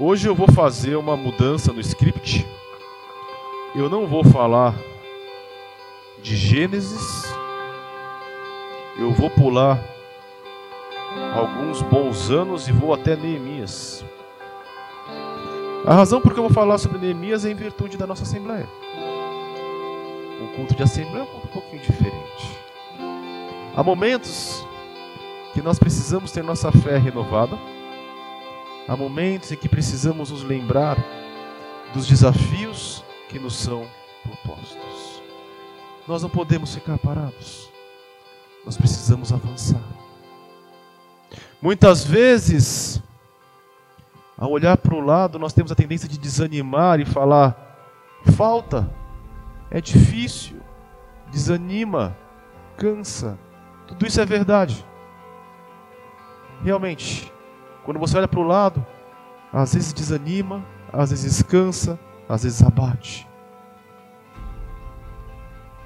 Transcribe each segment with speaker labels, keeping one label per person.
Speaker 1: Hoje eu vou fazer uma mudança no script. Eu não vou falar de Gênesis. Eu vou pular alguns bons anos e vou até Neemias. A razão por que eu vou falar sobre Neemias é em virtude da nossa Assembleia. O culto de Assembleia é um culto um pouquinho diferente. Há momentos que nós precisamos ter nossa fé renovada Há momentos em que precisamos nos lembrar dos desafios que nos são propostos. Nós não podemos ficar parados. Nós precisamos avançar. Muitas vezes, ao olhar para o lado, nós temos a tendência de desanimar e falar: falta, é difícil, desanima, cansa. Tudo isso é verdade. Realmente, quando você olha para o lado, às vezes desanima, às vezes cansa, às vezes abate.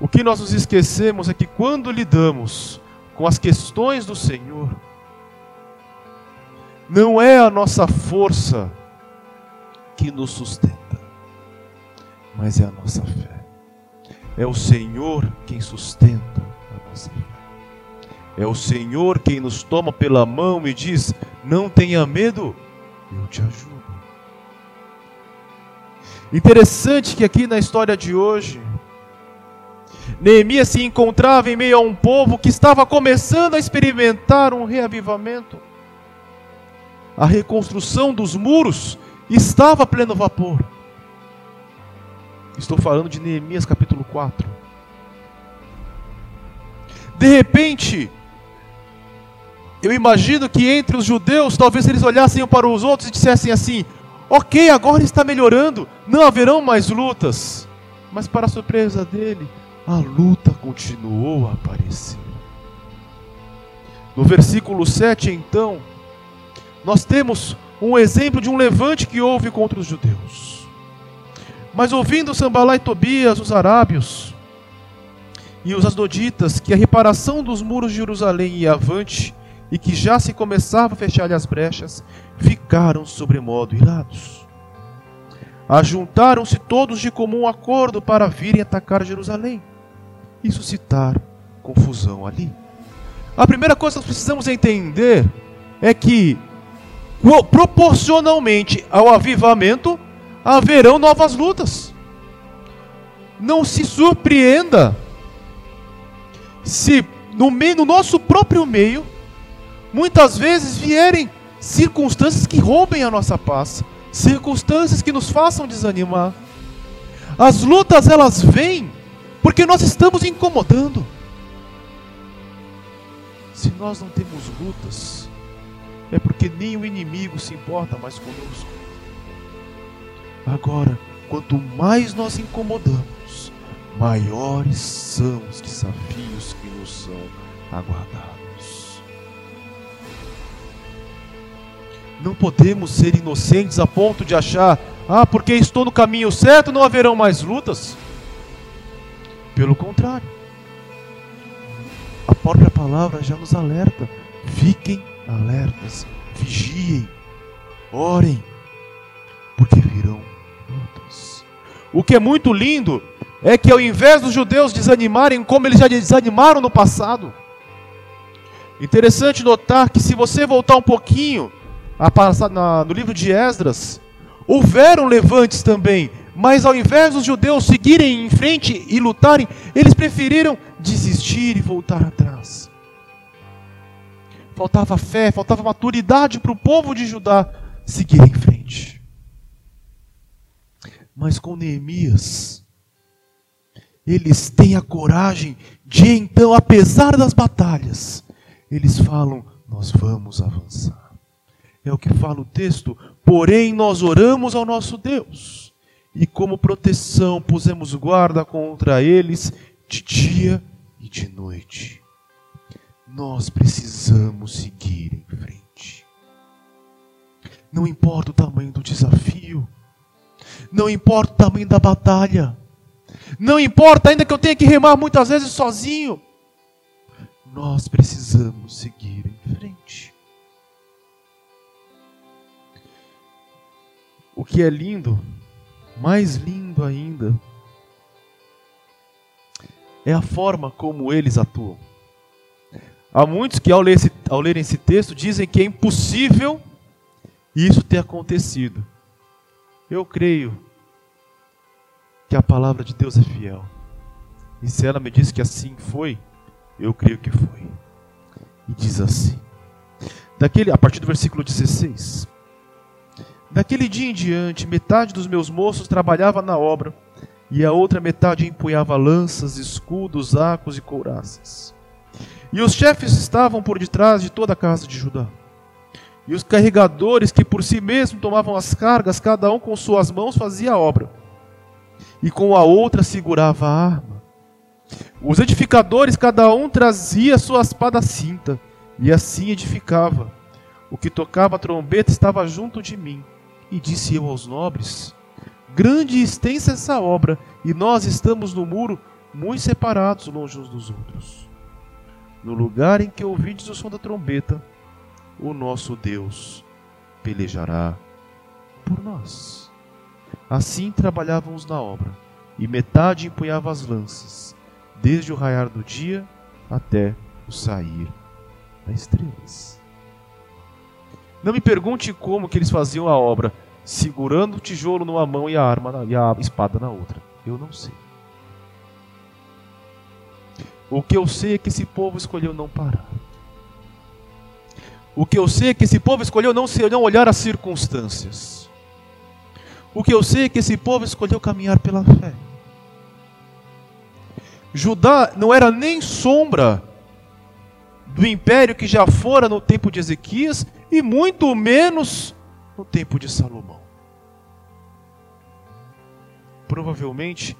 Speaker 1: O que nós nos esquecemos é que quando lidamos com as questões do Senhor, não é a nossa força que nos sustenta, mas é a nossa fé. É o Senhor quem sustenta a nossa fé. É o Senhor quem nos toma pela mão e diz: Não tenha medo, eu te ajudo. Interessante que aqui na história de hoje, Neemias se encontrava em meio a um povo que estava começando a experimentar um reavivamento. A reconstrução dos muros estava a pleno vapor. Estou falando de Neemias capítulo 4. De repente, eu imagino que entre os judeus, talvez eles olhassem um para os outros e dissessem assim: Ok, agora está melhorando, não haverão mais lutas. Mas, para a surpresa dele, a luta continuou a aparecer. No versículo 7, então, nós temos um exemplo de um levante que houve contra os judeus. Mas ouvindo Sambalá e Tobias, os arábios e os asdoditas, que a reparação dos muros de Jerusalém ia avante, e que já se começava a fechar as brechas, ficaram sobremodo irados. Ajuntaram-se todos de comum acordo para virem atacar Jerusalém e suscitar confusão ali. A primeira coisa que nós precisamos entender é que, proporcionalmente ao avivamento, haverão novas lutas. Não se surpreenda se no, meio, no nosso próprio meio muitas vezes vierem circunstâncias que roubem a nossa paz, circunstâncias que nos façam desanimar. As lutas elas vêm porque nós estamos incomodando. Se nós não temos lutas, é porque nem o inimigo se importa mais conosco. Agora, quanto mais nós incomodamos, maiores são os desafios que nos são aguardados. Não podemos ser inocentes a ponto de achar, ah, porque estou no caminho certo, não haverão mais lutas. Pelo contrário, a própria palavra já nos alerta: fiquem alertas, vigiem, orem, porque virão lutas. O que é muito lindo é que ao invés dos judeus desanimarem como eles já desanimaram no passado, interessante notar que se você voltar um pouquinho no livro de Esdras, houveram levantes também, mas ao invés dos judeus seguirem em frente e lutarem, eles preferiram desistir e voltar atrás. Faltava fé, faltava maturidade para o povo de Judá seguir em frente. Mas com Neemias, eles têm a coragem de então, apesar das batalhas, eles falam: Nós vamos avançar. É o que fala o texto. Porém, nós oramos ao nosso Deus, e como proteção pusemos guarda contra eles de dia e de noite. Nós precisamos seguir em frente. Não importa o tamanho do desafio, não importa o tamanho da batalha, não importa ainda que eu tenha que remar muitas vezes sozinho, nós precisamos seguir em frente. O que é lindo, mais lindo ainda, é a forma como eles atuam. Há muitos que, ao, ler esse, ao lerem esse texto, dizem que é impossível isso ter acontecido. Eu creio que a palavra de Deus é fiel. E se ela me diz que assim foi, eu creio que foi. E diz assim: daquele, a partir do versículo 16: Daquele dia em diante, metade dos meus moços trabalhava na obra, e a outra metade empunhava lanças, escudos, arcos e couraças. E os chefes estavam por detrás de toda a casa de Judá. E os carregadores que por si mesmos tomavam as cargas, cada um com suas mãos fazia a obra, e com a outra segurava a arma. Os edificadores, cada um trazia sua espada cinta, e assim edificava. O que tocava a trombeta estava junto de mim, e disse eu aos nobres: Grande e extensa essa obra, e nós estamos no muro, muito separados longe uns dos outros. No lugar em que ouvides o som da trombeta, o nosso Deus pelejará por nós. Assim trabalhávamos na obra, e metade empunhava as lanças, desde o raiar do dia até o sair das estrelas. Não me pergunte como que eles faziam a obra, segurando o tijolo numa mão e a arma na, e a espada na outra. Eu não sei. O que eu sei é que esse povo escolheu não parar. O que eu sei é que esse povo escolheu não, ser, não olhar as circunstâncias. O que eu sei é que esse povo escolheu caminhar pela fé. Judá não era nem sombra do império que já fora no tempo de Ezequias e muito menos no tempo de Salomão. Provavelmente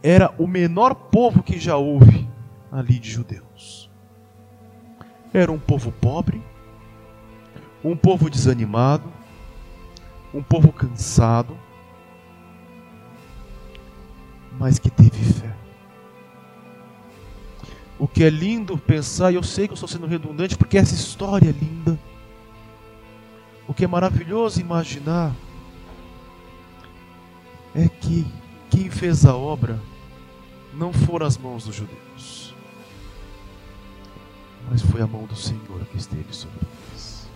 Speaker 1: era o menor povo que já houve ali de judeus. Era um povo pobre, um povo desanimado, um povo cansado, mas que teve fé. O que é lindo pensar, e eu sei que eu estou sendo redundante, porque essa história é linda. O que é maravilhoso imaginar é que quem fez a obra não foram as mãos dos judeus mas foi a mão do Senhor que esteve sobre eles.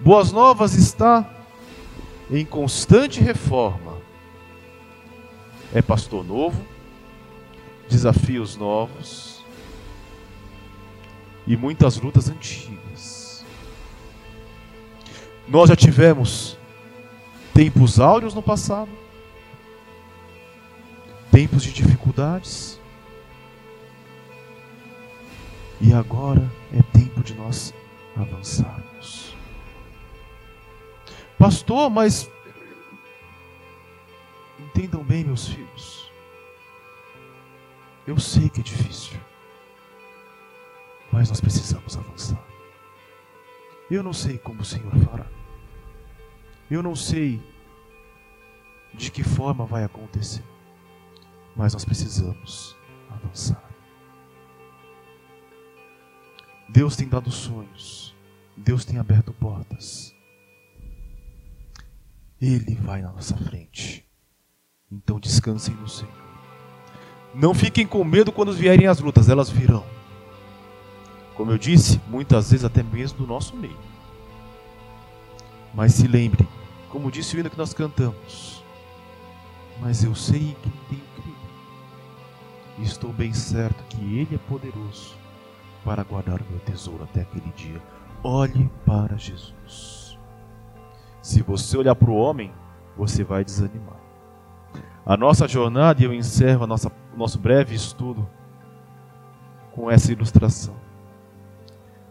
Speaker 1: Boas Novas está em constante reforma. É pastor novo, desafios novos e muitas lutas antigas. Nós já tivemos tempos áureos no passado, tempos de dificuldades, e agora é tempo de nós avançarmos. Pastor, mas entendam bem, meus filhos. Eu sei que é difícil, mas nós precisamos avançar. Eu não sei como o Senhor fará. Eu não sei de que forma vai acontecer, mas nós precisamos avançar. Deus tem dado sonhos. Deus tem aberto portas. Ele vai na nossa frente. Então descansem no Senhor. Não fiquem com medo quando vierem as lutas, elas virão. Como eu disse, muitas vezes até mesmo do nosso meio. Mas se lembre, como disse o hino que nós cantamos, mas eu sei que tenho crido. E estou bem certo que Ele é poderoso para guardar o meu tesouro até aquele dia. Olhe para Jesus. Se você olhar para o homem, você vai desanimar. A nossa jornada, e eu encerro nossa, nosso breve estudo com essa ilustração.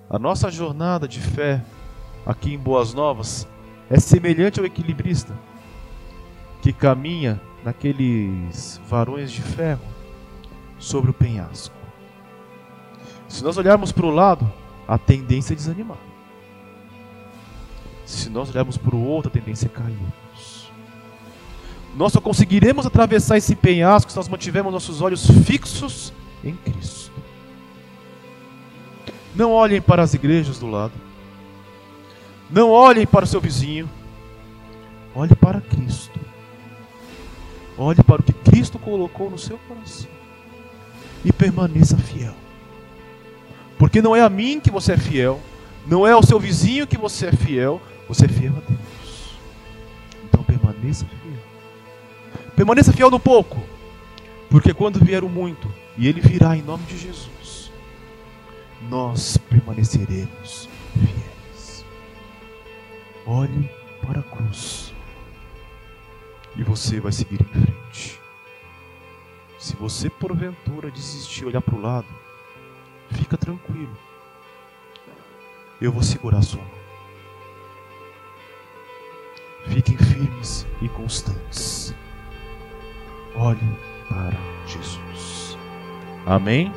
Speaker 1: A nossa jornada de fé aqui em Boas Novas é semelhante ao equilibrista que caminha naqueles varões de ferro sobre o penhasco. Se nós olharmos para o lado, a tendência é desanimar. Se nós olharmos para o outro, a tendência é cairmos. Nós só conseguiremos atravessar esse penhasco se nós mantivermos nossos olhos fixos em Cristo. Não olhem para as igrejas do lado. Não olhem para o seu vizinho. Olhe para Cristo. Olhe para o que Cristo colocou no seu coração. E permaneça fiel. Porque não é a mim que você é fiel, não é ao seu vizinho que você é fiel, você é fiel a Deus. Então permaneça fiel. Permaneça fiel no pouco, porque quando vier o muito, e ele virá em nome de Jesus, nós permaneceremos fiéis. Olhe para a cruz e você vai seguir em frente. Se você porventura desistir, olhar para o lado, fica tranquilo. Eu vou segurar a sua mão. Fiquem firmes e constantes. Olhem para Jesus. Amém?